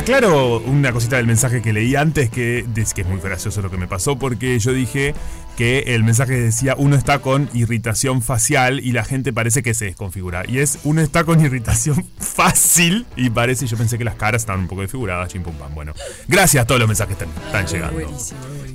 aclaro una cosita del mensaje que leí antes, que, es que es muy gracioso lo que me pasó, porque yo dije que el mensaje decía uno está con irritación facial y la gente parece que se desconfigura. Y es uno está con irritación fácil y parece, yo pensé que las caras estaban un poco desfiguradas, chim pum pam. Bueno, gracias a todos los mensajes que están, llegando.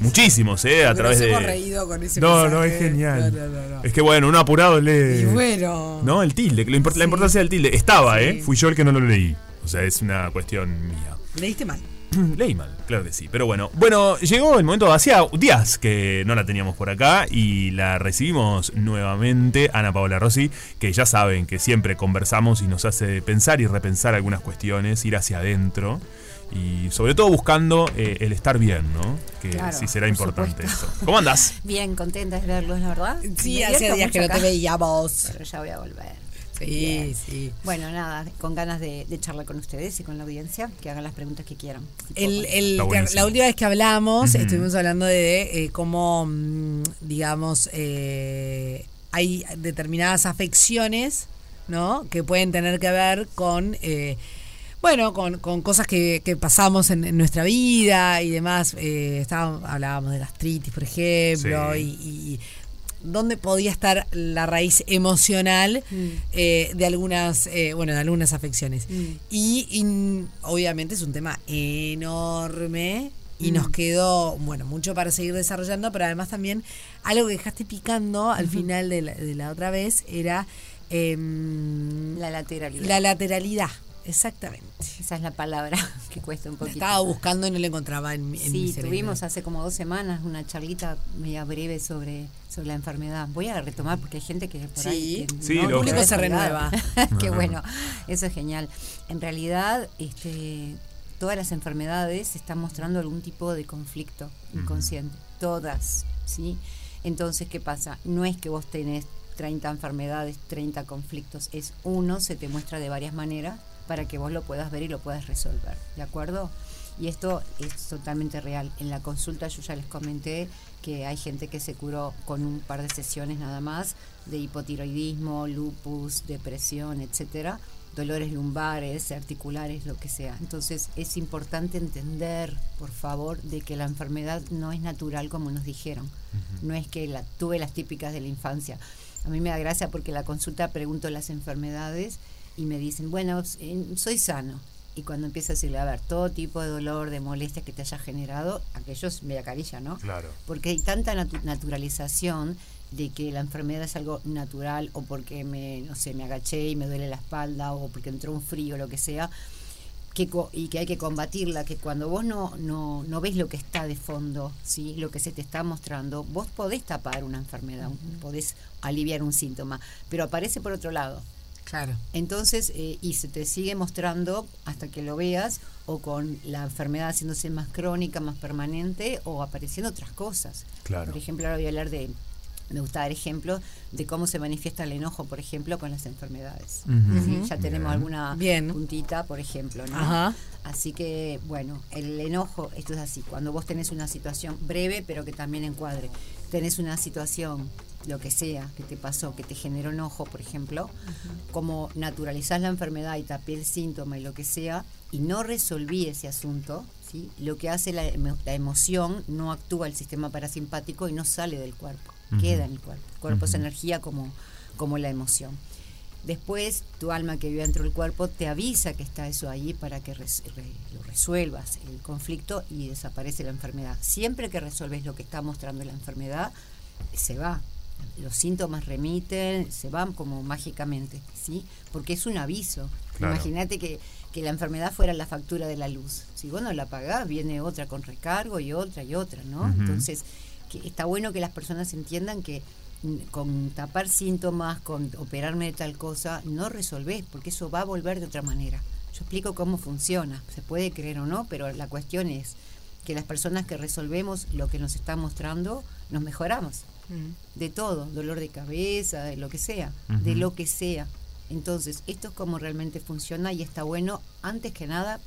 Muchísimos, ¿eh? A través de. Reído con ese no, no, es genial. es que bueno, uno apurado lee. Y bueno. No, el tilde, la importancia del tilde. Estaba, ¿eh? Fui yo el que no lo leí. O sea, es una cuestión mía. ¿Leíste mal? Leí mal, claro que sí. Pero bueno, bueno, llegó el momento, hacía días que no la teníamos por acá y la recibimos nuevamente, Ana Paola Rossi, que ya saben que siempre conversamos y nos hace pensar y repensar algunas cuestiones, ir hacia adentro y sobre todo buscando eh, el estar bien, ¿no? Que sí será importante eso. ¿Cómo andas? Bien, contenta de verlos, la verdad. Sí, hace días que no te veíamos. Pero ya voy a volver. Sí, sí. Bueno, nada, con ganas de, charlar con ustedes y con la audiencia, que hagan las preguntas que quieran. la última vez que hablamos, estuvimos hablando de eh, cómo, mm, digamos, eh, hay determinadas afecciones, ¿no? Que pueden tener que ver con... Eh, bueno, con, cosas que, pasamos en, nuestra vida y demás. hablábamos de gastritis, por ejemplo, y, dónde podía estar la raíz emocional mm. eh, de algunas, eh, bueno, de algunas afecciones. Mm. Y, obviamente es un tema enorme y nos mm. quedó, bueno, mucho para seguir desarrollando, pero además también algo que dejaste picando al final de la, otra vez era em, la lateralidad. La lateralidad. Exactamente. Esa es la palabra que cuesta un poquito. Estaba buscando y no la encontraba en, en sí, tuvimos hace como dos semanas una charlita media breve sobre, sobre la enfermedad. Voy a retomar porque hay gente que por ahí... sí, el público se renueva. Qué bueno, eso es genial. En realidad, este, todas las enfermedades están mostrando algún tipo de conflicto inconsciente. Todas, ¿sí? Entonces, ¿qué pasa? No es que vos tenés 30 enfermedades, 30 conflictos, es uno, se te muestra de varias maneras para que vos lo puedas ver y lo puedas resolver, ¿de acuerdo? Y esto es totalmente real. En la consulta yo ya les comenté que hay gente que se curó con un par de sesiones nada más de hipotiroidismo, lupus, depresión, etcétera, dolores lumbares, articulares, lo que sea. Entonces es importante entender, por favor, de que la enfermedad no es natural como nos dijeron. No es que la, tuve las típicas de la infancia. A mí me da gracia porque la consulta pregunto las enfermedades y me dicen, bueno, soy sano. Y cuando empieza a decirle, a ver, todo tipo de dolor, de molestia que te haya generado, aquellos me acarilla, ¿no? Claro. Porque hay tanta naturalización de que la enfermedad es algo natural o porque me, no sé, me agaché y me duele la espalda o porque entró un frío, lo que sea, que, y que hay que combatirla, que cuando vos no, no, no ves lo que está de fondo, ¿sí? lo que se te está mostrando, vos podés tapar una enfermedad, podés aliviar un síntoma, pero aparece por otro lado. Claro. Entonces, eh, y se te sigue mostrando hasta que lo veas, o con la enfermedad haciéndose más crónica, más permanente, o apareciendo otras cosas. Claro. Por ejemplo, ahora voy a hablar de, me gusta dar ejemplos de cómo se manifiesta el enojo, por ejemplo, con las enfermedades. Ya tenemos alguna puntita, por ejemplo, ¿no? Así que, bueno, el enojo, esto es así, cuando vos tenés una situación breve, pero que también encuadre, tenés una situación lo que sea que te pasó, que te generó enojo, por ejemplo, como naturalizás la enfermedad y tapé el síntoma y lo que sea, y no resolví ese asunto, ¿sí? lo que hace la, emoción no actúa el sistema parasimpático y no sale del cuerpo, queda en el cuerpo. El cuerpo es energía como, como la emoción. Después, tu alma que vive dentro del cuerpo te avisa que está eso ahí para que lo resuelvas, el conflicto, y desaparece la enfermedad. Siempre que resuelves lo que está mostrando la enfermedad, se va, los síntomas remiten, se van como mágicamente, ¿sí? Porque es un aviso. Imagínate que, la enfermedad fuera la factura de la luz. Si vos no la pagás, viene otra con recargo y otra y otra, ¿no? Entonces, que está bueno que las personas entiendan que mm, con tapar síntomas, con operarme de tal cosa, no resolvés, porque eso va a volver de otra manera. Yo explico cómo funciona, se puede creer o no, pero la cuestión es que las personas que resolvemos lo que nos está mostrando, nos mejoramos. De todo, dolor de cabeza, de lo que sea, de lo que sea. Entonces, esto es como realmente funciona y está bueno, antes que nada,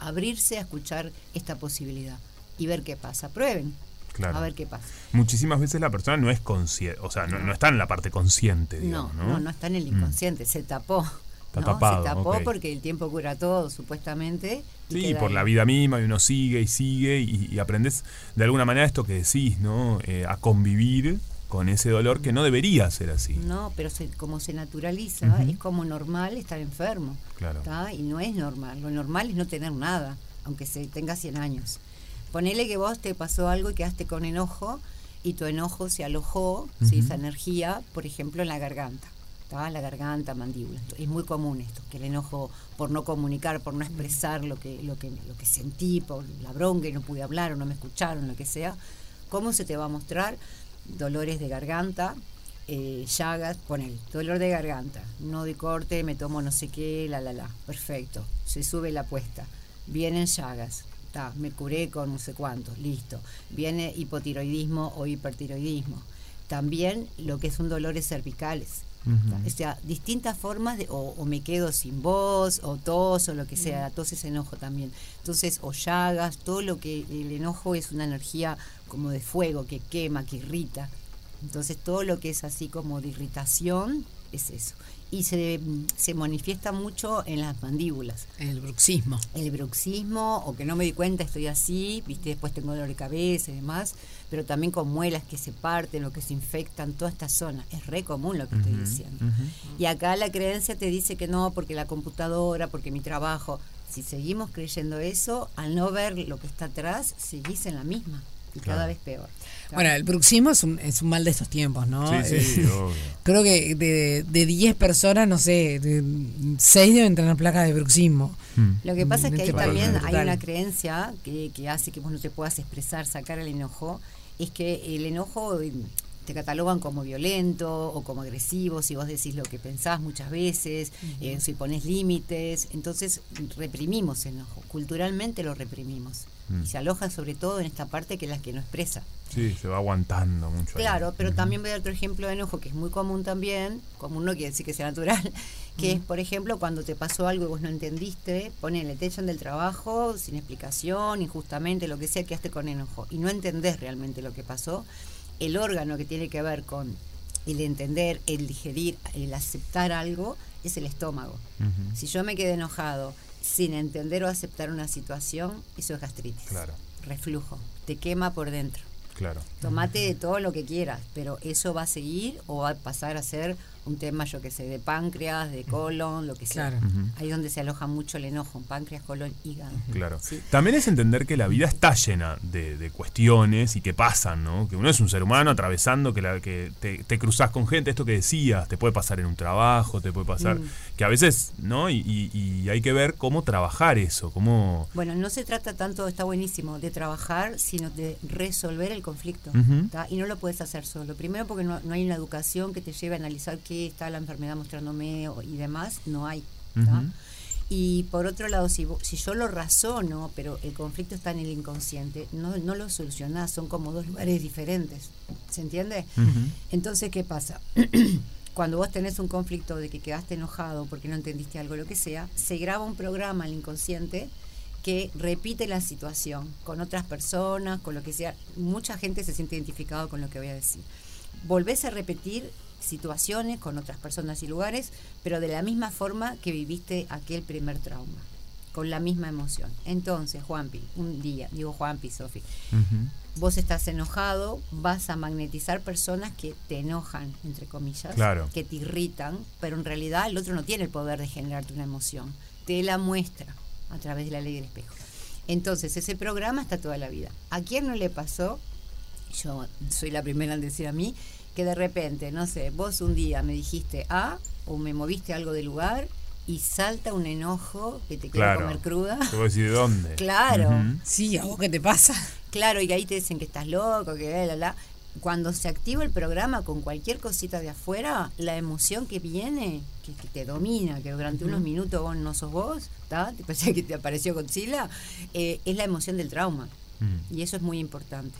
abrirse a escuchar esta posibilidad y ver qué pasa. Prueben. A ver qué pasa. Muchísimas veces la persona no es consciente, o sea, no, está en la parte consciente, no, no, no, está en el inconsciente, se tapó. Está tapado, se tapó porque el tiempo cura todo, supuestamente. Sí, por la vida misma, y uno sigue y sigue, y, aprendes de alguna manera esto que decís, ¿no? Eh, a convivir con ese dolor que no debería ser así. No, pero como se naturaliza, es como normal estar enfermo. Claro. Y no es normal. Lo normal es no tener nada, aunque se tenga 100 años. Ponele que vos te pasó algo y quedaste con enojo y tu enojo se alojó, esa energía, por ejemplo, en la garganta. La garganta, mandíbula. Es muy común esto, que el enojo por no comunicar, por no expresar lo que, lo que, lo que sentí, por la bronca y no pude hablar o no me escucharon, lo que sea. ¿Cómo se te va a mostrar? Dolores de garganta, eh, llagas, pon el dolor de garganta, no de corte, me tomo no sé qué, la, la, la. Perfecto, se sube la apuesta. Vienen llagas, me curé con no sé cuánto, listo. Viene hipotiroidismo o hipertiroidismo. También lo que son dolores cervicales. O sea, distintas formas de, o, me quedo sin voz, o tos, o lo que sea, tos es enojo también. Entonces, o llagas, todo lo que el enojo es una energía como de fuego que quema, que irrita. Entonces, todo lo que es así como de irritación es eso y se, se manifiesta mucho en las mandíbulas. El bruxismo. El bruxismo, o que no me di cuenta, estoy así, viste, después tengo dolor de cabeza y demás, pero también con muelas que se parten o que se infectan, toda esta zona. Es re común lo que estoy diciendo. Y acá la creencia te dice que no, porque la computadora, porque mi trabajo. Si seguimos creyendo eso, al no ver lo que está atrás, seguís en la misma y cada vez peor. Bueno, el bruxismo es un, es un mal de estos tiempos, ¿no? Sí, sí, eh, Creo que de 10 personas, no sé, 6 deben tener placas de bruxismo. Hmm. Lo que pasa es que ahí también hay una creencia que, que hace que vos no te puedas expresar, sacar el enojo, es que el enojo eh, te catalogan como violento o como agresivo si vos decís lo que pensás muchas veces, eh, si pones límites, entonces reprimimos enojo, culturalmente lo reprimimos. Mm. Y se aloja sobre todo en esta parte que es la que no expresa. Sí, se va aguantando mucho. Claro, pero también voy a dar otro ejemplo de enojo que es muy común también, común no quiere decir que sea natural, que es, por ejemplo, cuando te pasó algo y vos no entendiste, ponele, te echan del trabajo sin explicación, injustamente, lo que sea, quedaste con enojo y no entendés realmente lo que pasó, el órgano que tiene que ver con el entender, el digerir, el aceptar algo, es el estómago. Si yo me quedé enojado sin entender o aceptar una situación, eso es gastritis. Claro. Reflujo. Te quema por dentro. Claro. Tomate de todo lo que quieras, pero eso va a seguir o va a pasar a ser un tema, yo que sé, de páncreas, de colon, lo que sea. Ahí donde se aloja mucho el enojo, páncreas, colon, hígado. Claro. También es entender que la vida está llena de, cuestiones y que pasan, ¿no? Que uno es un ser humano atravesando, que, la, que te, cruzas con gente, esto que decías, te puede pasar en un trabajo, te puede pasar, mm. que a veces, ¿no? Y, hay que ver cómo trabajar eso, cómo... Bueno, no se trata tanto, está buenísimo, de trabajar, sino de resolver el conflicto. Y no lo puedes hacer solo. Primero porque no, no hay una educación que te lleve a analizar qué está la enfermedad mostrándome y demás, no hay. Y por otro lado, si, si yo lo razono, pero el conflicto está en el inconsciente, no, no lo solucionás, son como dos lugares diferentes. ¿Se entiende? Entonces, ¿qué pasa? Cuando vos tenés un conflicto de que quedaste enojado porque no entendiste algo, lo que sea, se graba un programa al inconsciente que repite la situación con otras personas, con lo que sea. Mucha gente se siente identificado con lo que voy a decir. Volvés a repetir situaciones, con otras personas y lugares, pero de la misma forma que viviste aquel primer trauma, con la misma emoción. Entonces, Juanpi, un día, digo Juanpi, Sofi, vos estás enojado, vas a magnetizar personas que te enojan, entre comillas, que te irritan, pero en realidad el otro no tiene el poder de generarte una emoción, te la muestra a través de la ley del espejo. Entonces, ese programa está toda la vida. ¿A quién no le pasó? Yo soy la primera en decir a mí, que de repente, no sé, vos un día me dijiste A o me moviste algo del lugar y salta un enojo que te quiere comer cruda. Te voy a decir de dónde. Claro. Sí, ¿a vos qué te pasa? Claro, y ahí te dicen que estás loco, que la, la. Cuando se activa el programa con cualquier cosita de afuera, la emoción que viene, que, te domina, que durante unos minutos vos no sos vos, te parece que te apareció Godzilla, eh, es la emoción del trauma. Mm. Y eso es muy importante,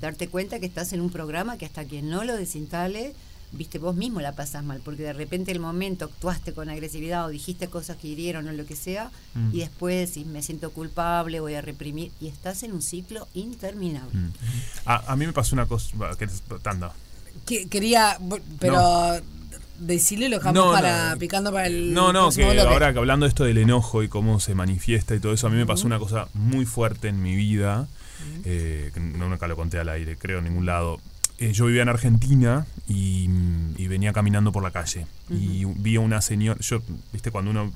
darte cuenta que estás en un programa que hasta que no lo desinstale, viste, vos mismo la pasas mal, porque de repente el momento actuaste con agresividad o dijiste cosas que hirieron o lo que sea, mm. y después si me siento culpable, voy a reprimir, y estás en un ciclo interminable. Mm. A, mí me pasó una cosa, que quería, pero decirle lo dejamos para picando para el. No, no, que ahora que hablando esto del enojo y cómo se manifiesta y todo eso, a mí me pasó una cosa muy fuerte en mi vida. Eh, no nunca lo conté al aire, creo, en ningún lado. Eh, yo vivía en Argentina y, venía caminando por la calle. Y vi a una señora. Yo, viste, cuando uno.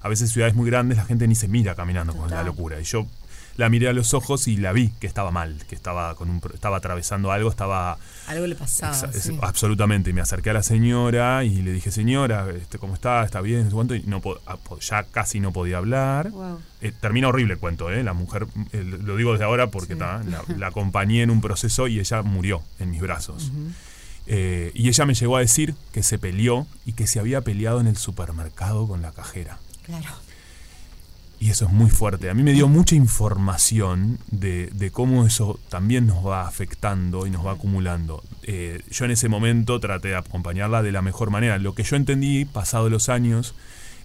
A veces ciudades muy grandes la gente ni se mira caminando con la locura. Y yo la miré a los ojos y la vi que estaba mal, que estaba con un estaba atravesando algo, estaba algo le pasaba. Absolutamente, me acerqué a la señora y le dije, "Señora, este cómo está? ¿Está bien?" ¿Cuánto? Y no ah, ya casi no podía hablar. Eh, termina horrible el cuento, ¿eh? La mujer lo digo desde ahora porque la, acompañé en un proceso y ella murió en mis brazos. Eh, y ella me llegó a decir que se peleó y que se había peleado en el supermercado con la cajera. Claro. Y eso es muy fuerte. A mí me dio mucha información de, de cómo eso también nos va afectando y nos va acumulando. Eh, yo en ese momento traté de acompañarla de la mejor manera. Lo que yo entendí, pasado los años,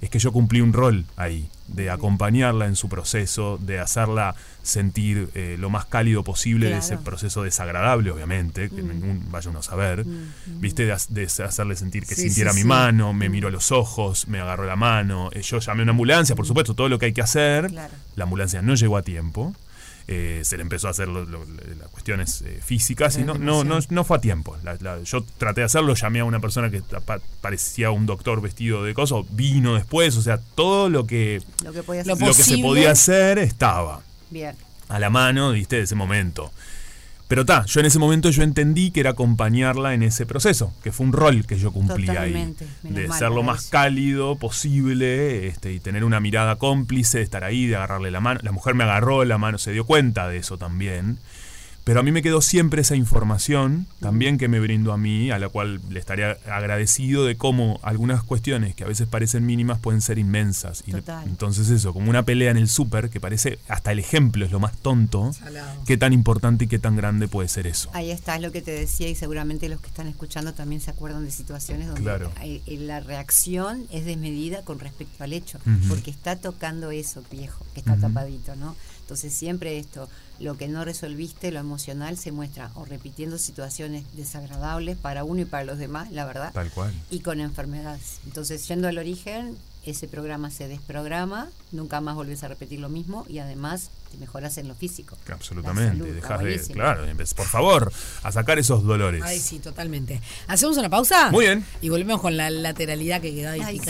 es que yo cumplí un rol ahí, de acompañarla en su proceso, de hacerla sentir eh, lo más cálido posible de ese proceso desagradable, obviamente, que mm. ningún vaya uno a saber, mm, mm. ¿viste? De, hacerle sentir que sintiera mi mano, me miró a los ojos, me agarró la mano, eh, yo llamé a una ambulancia, por supuesto, todo lo que hay que hacer, la ambulancia no llegó a tiempo. Eh, se le empezó a hacer las cuestiones eh, físicas y no, no, no, no, fue a tiempo. yo traté de hacerlo, llamé a una persona que parecía un doctor vestido de cosas, vino después, o sea, todo lo que, lo que, lo que se podía hacer estaba a la mano, viste, de ese momento. Pero está, yo en ese momento yo entendí que era acompañarla en ese proceso, que fue un rol que yo cumplía ahí. De ser lo más cálido posible este, y tener una mirada cómplice, de estar ahí, de agarrarle la mano. La mujer me agarró la mano, se dio cuenta de eso también. Pero a mí me quedó siempre esa información, también que me brindó a mí, a la cual le estaría agradecido de cómo algunas cuestiones que a veces parecen mínimas pueden ser inmensas. Y entonces eso, como una pelea en el súper, que parece, hasta el ejemplo es lo más tonto, qué tan importante y qué tan grande puede ser eso. Ahí está, es lo que te decía y seguramente los que están escuchando también se acuerdan de situaciones donde la reacción es desmedida con respecto al hecho, porque está tocando eso, viejo, que está tapadito, ¿no? Entonces siempre esto, lo que no resolviste, lo emocional, se muestra o repitiendo situaciones desagradables para uno y para los demás, la verdad. Tal cual. Y con enfermedades. Entonces, yendo al origen, ese programa se desprograma, nunca más volvés a repetir lo mismo y además te mejoras en lo físico. Absolutamente, dejas de, claro, por favor, a sacar esos dolores. Ay, sí, totalmente. ¿Hacemos una pausa? Muy bien. Y volvemos con la lateralidad que quedó ahí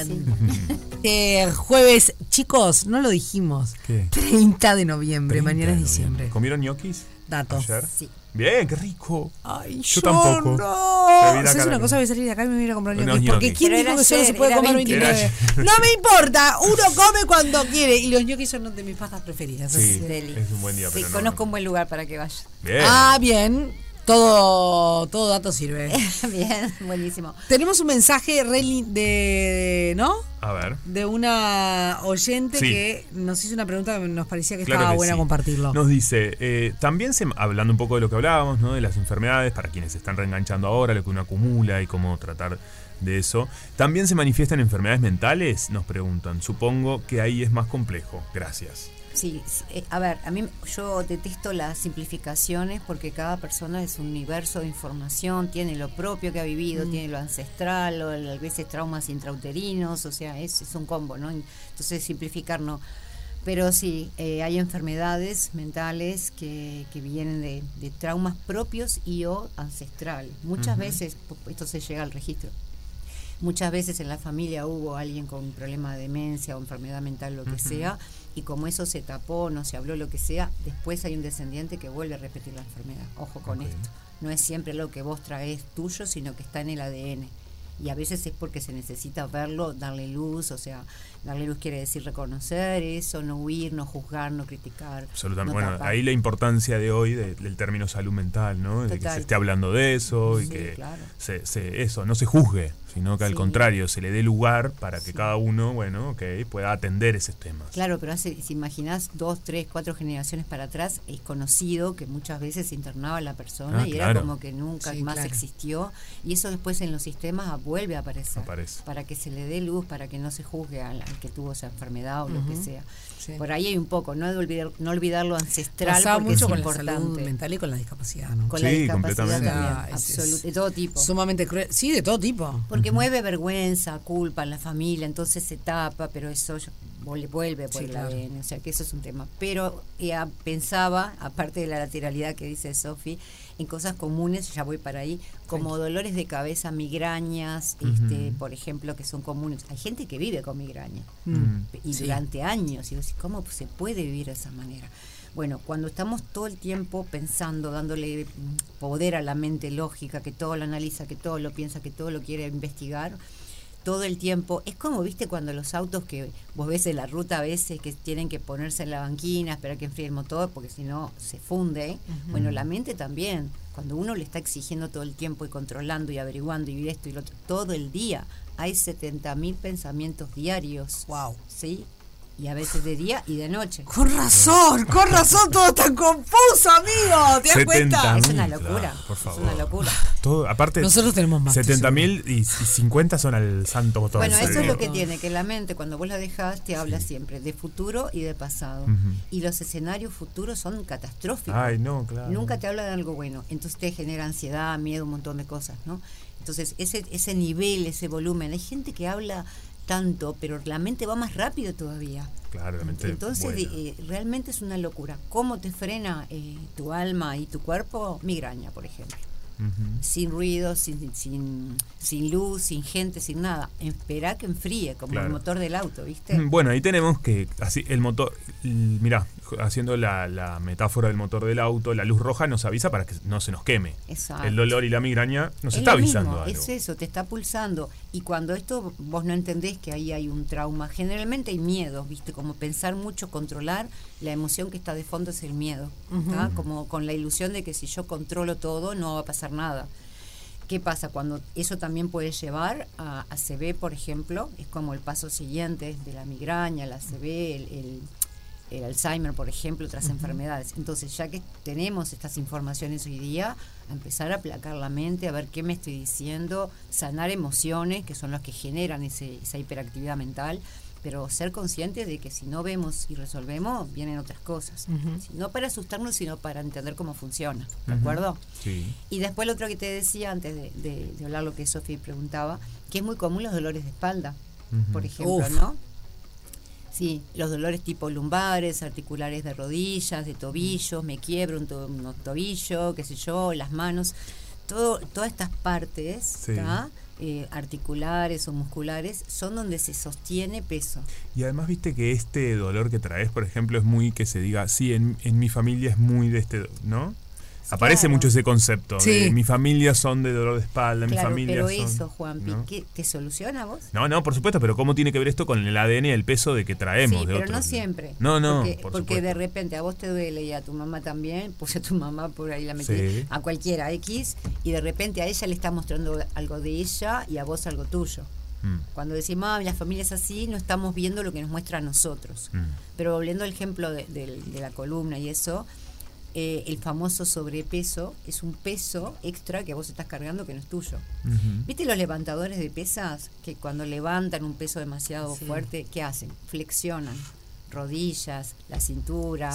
eh, jueves, chicos, no lo dijimos. ¿Qué? 30 de noviembre, mañana es diciembre. ¿Comieron ñoquis? Datos. Sí. Bien, qué rico. Ay, yo, tampoco. No. es una cosa, voy a salir de acá y me voy a comprar ñoquis. Porque ¿quién dijo que solo se puede comer 29? No me importa, uno come cuando quiere. Y los ñoquis son de mis pastas preferidas. Sí, es un buen día. Sí, conozco un buen lugar para que vaya. Bien. Ah, bien. Todo, todo dato sirve. Bien, buenísimo. Tenemos un mensaje de, ¿no? A ver. De una oyente que nos hizo una pregunta que nos parecía que estaba buena compartirlo. Nos dice, eh, también se, hablando un poco de lo que hablábamos, ¿no? De las enfermedades, para quienes se están reenganchando ahora, lo que uno acumula y cómo tratar de eso. ¿También se manifiestan enfermedades mentales? Nos preguntan. Supongo que ahí es más complejo. Gracias. Sí, eh, a ver, a mí yo detesto las simplificaciones porque cada persona es un universo de información, tiene lo propio que ha vivido, mm. tiene lo ancestral, o a veces traumas intrauterinos, o sea, es, es un combo, ¿no? Entonces simplificar no. Pero sí, eh, hay enfermedades mentales que, que vienen de, traumas propios y o ancestral. Muchas veces, esto se llega al registro, muchas veces en la familia hubo alguien con un problema de demencia o enfermedad mental, lo que sea, y como eso se tapó, no se habló, lo que sea, después hay un descendiente que vuelve a repetir la enfermedad. Ojo con esto. No es siempre lo que vos traes tuyo, sino que está en el ADN. Y a veces es porque se necesita verlo, darle luz, o sea, darle luz quiere decir reconocer eso, no huir, no juzgar, no criticar. Absolutamente. bueno, ahí la importancia de hoy del término salud mental, ¿no? De que se esté hablando de eso y que se, eso, no se juzgue sino que al contrario, se le dé lugar para que cada uno, bueno, okay, pueda atender esos temas. Claro, pero hace, si imaginás dos, tres, cuatro generaciones para atrás, es conocido que muchas veces se internaba la persona ah, y era como que nunca más existió, y eso después en los sistemas vuelve a aparecer. Para que se le dé luz, para que no se juzgue al, que tuvo esa enfermedad o lo que sea. Por ahí hay un poco, no, de olvidar, no olvidar lo ancestral. Pasaba mucho con la salud mental y con la discapacidad, ¿no? Con la discapacidad también, de todo tipo. Sumamente cruel. Sí, de todo tipo. Porque mueve vergüenza, culpa en la familia, entonces se tapa, pero eso vuelve por el ADN, o sea que eso es un tema. Pero ella pensaba, aparte de la lateralidad que dice Sofi, en cosas comunes, ya voy para ahí, como dolores de cabeza, migrañas, este, por ejemplo, que son comunes. Hay gente que vive con migraña mm. y durante años, y ¿cómo se puede vivir de esa manera? Bueno, cuando estamos todo el tiempo pensando, dándole poder a la mente lógica, que todo lo analiza, que todo lo piensa, que todo lo quiere investigar, todo el tiempo. Es como, viste, cuando los autos que vos ves en la ruta a veces que tienen que ponerse en la banquina, esperar que enfríe el motor, porque si no se funde. Bueno, la mente también. Cuando uno le está exigiendo todo el tiempo y controlando y averiguando y esto y lo otro, todo el día, hay 70.000 pensamientos diarios. Wow. ¿Sí? Y a veces de día y de noche. Con razón, con razón, todo tan confuso, amigo. ¿Te das cuenta? Es una locura. por favor. Es una locura. Todo, aparte, nosotros tenemos más. 70 mil y 50 son al santo motor. Bueno, eso es lo que tiene, que la mente, cuando vos la dejas, te habla siempre de futuro y de pasado. Y los escenarios futuros son catastróficos. Ay, no, claro. Nunca te habla de algo bueno. Entonces te genera ansiedad, miedo, un montón de cosas, ¿no? Entonces, ese, ese nivel, ese volumen. Hay gente que habla tanto, pero la mente va más rápido todavía. Claro, Entonces, eh, realmente es una locura. ¿Cómo te frena eh, tu alma y tu cuerpo? Migraña, por ejemplo sin ruido, sin, sin, sin, luz, sin gente, sin nada. Espera que enfríe, como el motor del auto, ¿viste? Mm, bueno, ahí tenemos que, así, el motor, mira, haciendo la, metáfora del motor del auto, la luz roja nos avisa para que no se nos queme. Exacto. El dolor y la migraña nos está avisando. Algo. Es eso, te está pulsando. Y cuando esto vos no entendés que ahí hay un trauma, generalmente hay miedo, ¿viste? Como pensar mucho, controlar, la emoción que está de fondo es el miedo. Como con la ilusión de que si yo controlo todo no va a pasar nada. ¿Qué pasa? Cuando eso también puede llevar a, a CB, por ejemplo, es como el paso siguiente de la migraña, la CB, el, el, Alzheimer, por ejemplo, otras enfermedades. Entonces, ya que tenemos estas informaciones hoy día, a empezar a aplacar la mente, a ver qué me estoy diciendo, sanar emociones, que son las que generan ese, esa hiperactividad mental, pero ser conscientes de que si no vemos y resolvemos, vienen otras cosas. No para asustarnos, sino para entender cómo funciona, ¿de acuerdo? Sí. Y después lo otro que te decía antes de, hablar lo que Sofía preguntaba, que es muy común los dolores de espalda, por ejemplo, ¿no? Sí, los dolores tipo lumbares, articulares de rodillas, de tobillos, me quiebro un, tobillo, qué sé yo, las manos, todo, todas estas partes, sí. Eh, articulares o musculares son donde se sostiene peso. Y además viste que este dolor que traes, por ejemplo, es muy que se diga, sí, en, en mi familia es muy de este, ¿no? Aparece mucho ese concepto. mi familia son de dolor de espalda, mi familia pero eso, Juan, ¿te soluciona vos? No, no, por supuesto, pero ¿cómo tiene que ver esto con el ADN y el peso de que traemos? Sí, pero no siempre. No, no, Porque, de repente a vos te duele y a tu mamá también, puse a tu mamá por ahí la metí, a cualquiera X, y de repente a ella le está mostrando algo de ella y a vos algo tuyo. Mm. Cuando decimos, ah, la familia es así, no estamos viendo lo que nos muestra a nosotros. Mm. Pero volviendo al ejemplo de la columna y eso, eh, el famoso sobrepeso es un peso extra que vos estás cargando que no es tuyo. ¿Viste los levantadores de pesas que cuando levantan un peso demasiado fuerte, ¿qué hacen? Flexionan rodillas, la cintura,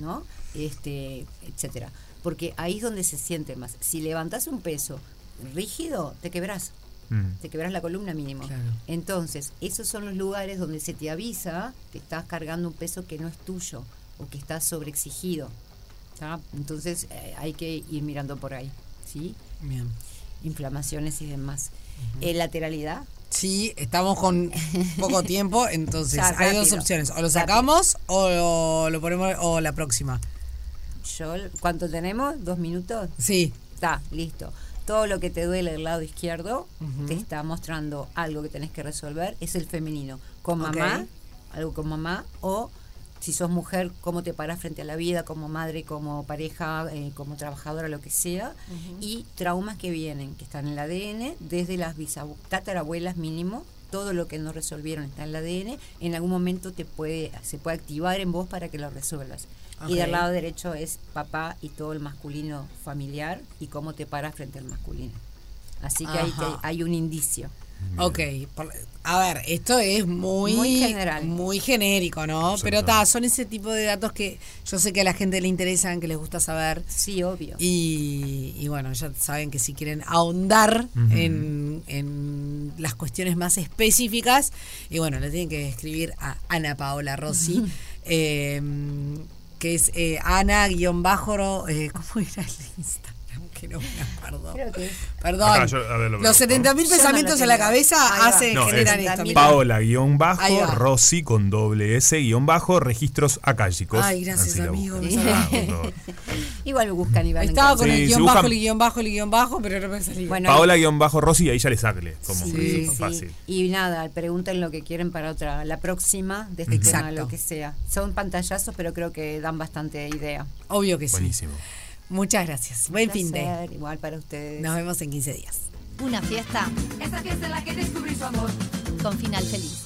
¿no? Este, etcétera. Porque ahí es donde se siente más. Si levantás un peso rígido, te quebrás. Mm. Te quebrás la columna mínimo. Entonces, esos son los lugares donde se te avisa que estás cargando un peso que no es tuyo o que estás sobreexigido. Entonces eh, hay que ir mirando por ahí, ¿sí? Bien. Inflamaciones y demás. Eh, lateralidad. Sí, estamos con poco tiempo, entonces hay dos opciones, o lo sacamos o lo, ponemos o la próxima. Yo, ¿cuánto tenemos? ¿Dos minutos? Sí. Está, listo. Todo lo que te duele del lado izquierdo te está mostrando algo que tenés que resolver, es el femenino. Con mamá, algo con mamá, o si sos mujer, cómo te paras frente a la vida como madre, como pareja, eh, como trabajadora, lo que sea, y traumas que vienen, que están en el ADN, desde las tatarabuelas mínimo, todo lo que no resolvieron está en el ADN, en algún momento te puede, se puede activar en vos para que lo resuelvas. Y del lado derecho es papá y todo el masculino familiar y cómo te paras frente al masculino. Así que hay, hay un indicio. Ok, a ver, esto es muy, muy general. Muy genérico, ¿no? Pero ta, son ese tipo de datos que yo sé que a la gente le interesan, que les gusta saber. Sí, obvio. Y, bueno, ya saben que si quieren ahondar en, las cuestiones más específicas, y bueno, le tienen que escribir a Ana Paola Rossi. Em, que es eh, Ana-bajo, eh, ¿cómo era el Instagram? Que no me acuerdo. Perdón. los 70.000 pensamientos en la cabeza hacen, generan esto. Paola guion bajo, Rossi con doble S guion bajo, registros acálicos. Ay, gracias, amigo. Igual me buscan y Estaba con el guion bajo, el guion bajo, el guion bajo, pero no me salía. Bueno, Paola guion bajo Rossi, ahí ya le sacle. Como sí, fácil. Y nada, pregunten lo que quieren para otra, la próxima, de este tema, lo que sea. Son pantallazos, pero creo que dan bastante idea. Obvio que sí. Buenísimo. Muchas gracias. Buen fin de. Igual para ustedes. Nos vemos en 15 días. Una fiesta. Esa fiesta en la que descubrí su amor. Con final feliz.